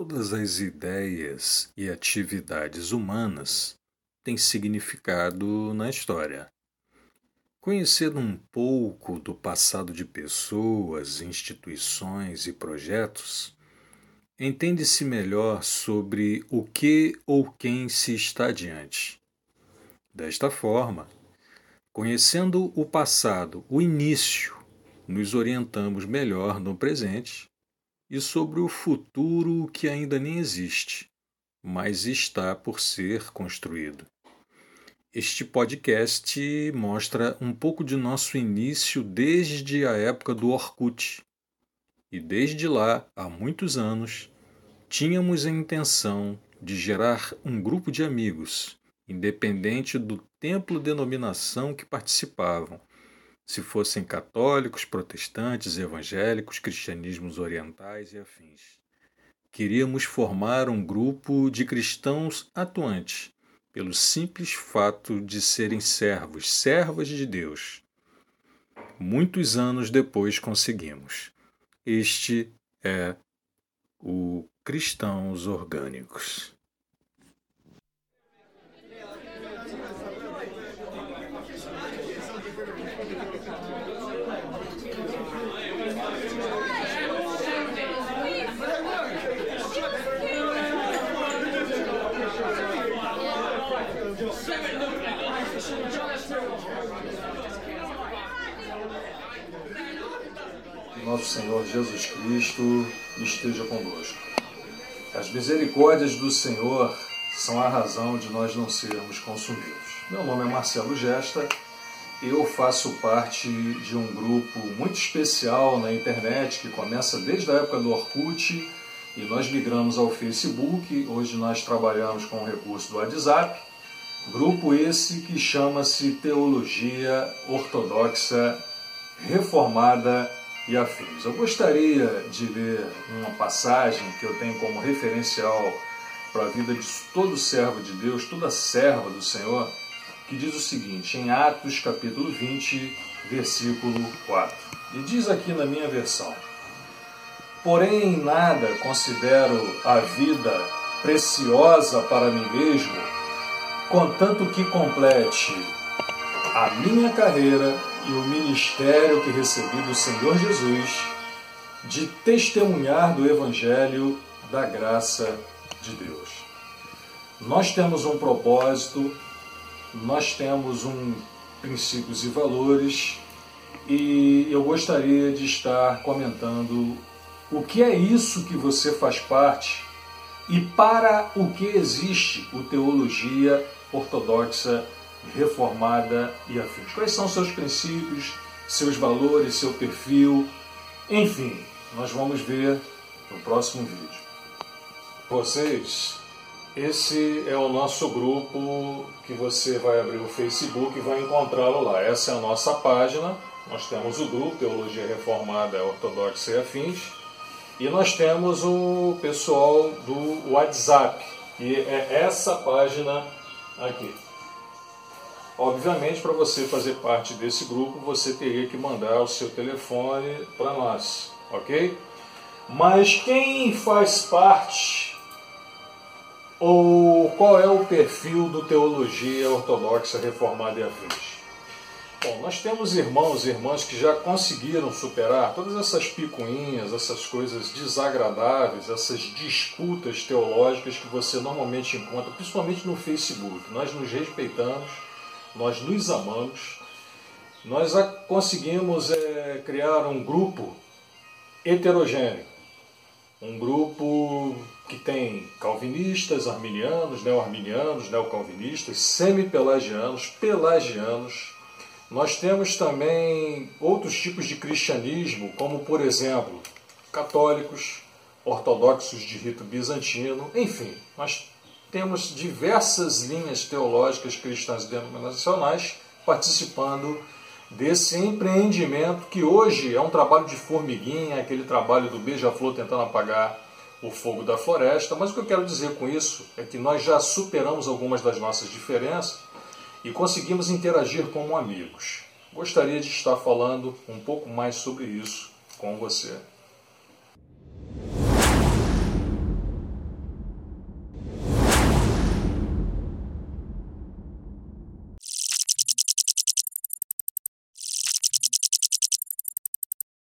todas as ideias e atividades humanas têm significado na história. Conhecendo um pouco do passado de pessoas, instituições e projetos, entende-se melhor sobre o que ou quem se está diante. Desta forma, conhecendo o passado, o início, nos orientamos melhor no presente e sobre o futuro que ainda nem existe, mas está por ser construído. Este podcast mostra um pouco de nosso início desde a época do Orkut. E desde lá, há muitos anos, tínhamos a intenção de gerar um grupo de amigos, independente do templo denominação que participavam, se fossem católicos, protestantes, evangélicos, cristianismos orientais e afins. Queríamos formar um grupo de cristãos atuantes, pelo simples fato de serem servos, servas de Deus. Muitos anos depois conseguimos. Este é o Cristãos Orgânicos. Nosso Senhor Jesus Cristo esteja convosco. As misericórdias do Senhor são a razão de nós não sermos consumidos. Meu nome é Marcelo Gesta, eu faço parte de um grupo muito especial na internet que começa desde a época do Orkut e nós migramos ao Facebook. Hoje nós trabalhamos com o recurso do WhatsApp. Grupo esse que chama-se Teologia Ortodoxa Reformada e afins. Eu gostaria de ler uma passagem que eu tenho como referencial para a vida de todo servo de Deus, toda serva do Senhor, que diz o seguinte, em Atos capítulo 20, versículo 4. E diz aqui na minha versão: Porém, em nada considero a vida preciosa para mim mesmo, contanto que complete a minha carreira e o ministério que recebi do Senhor Jesus de testemunhar do Evangelho da graça de Deus. Nós temos um propósito, nós temos um princípios e valores e eu gostaria de estar comentando o que é isso que você faz parte e para o que existe o teologia ortodoxa reformada e afins. Quais são seus princípios, seus valores, seu perfil? Enfim, nós vamos ver no próximo vídeo. Vocês, esse é o nosso grupo que você vai abrir o Facebook e vai encontrá-lo lá. Essa é a nossa página. Nós temos o grupo Teologia Reformada Ortodoxa e Afins. E nós temos o pessoal do WhatsApp, e é essa página aqui. Obviamente, para você fazer parte desse grupo, você teria que mandar o seu telefone para nós, ok? Mas quem faz parte ou qual é o perfil do Teologia Ortodoxa Reformada e Afins? Bom, nós temos irmãos e irmãs que já conseguiram superar todas essas picuinhas, essas coisas desagradáveis, essas disputas teológicas que você normalmente encontra, principalmente no Facebook. Nós nos respeitamos nós nos amamos, nós conseguimos é, criar um grupo heterogêneo, um grupo que tem calvinistas, arminianos, neo-arminianos, neo-calvinistas, semi-pelagianos, pelagianos. Nós temos também outros tipos de cristianismo, como por exemplo, católicos, ortodoxos de rito bizantino, enfim, nós temos diversas linhas teológicas cristãs denominacionais participando desse empreendimento que hoje é um trabalho de formiguinha, aquele trabalho do beija-flor tentando apagar o fogo da floresta. Mas o que eu quero dizer com isso é que nós já superamos algumas das nossas diferenças e conseguimos interagir como amigos. Gostaria de estar falando um pouco mais sobre isso com você.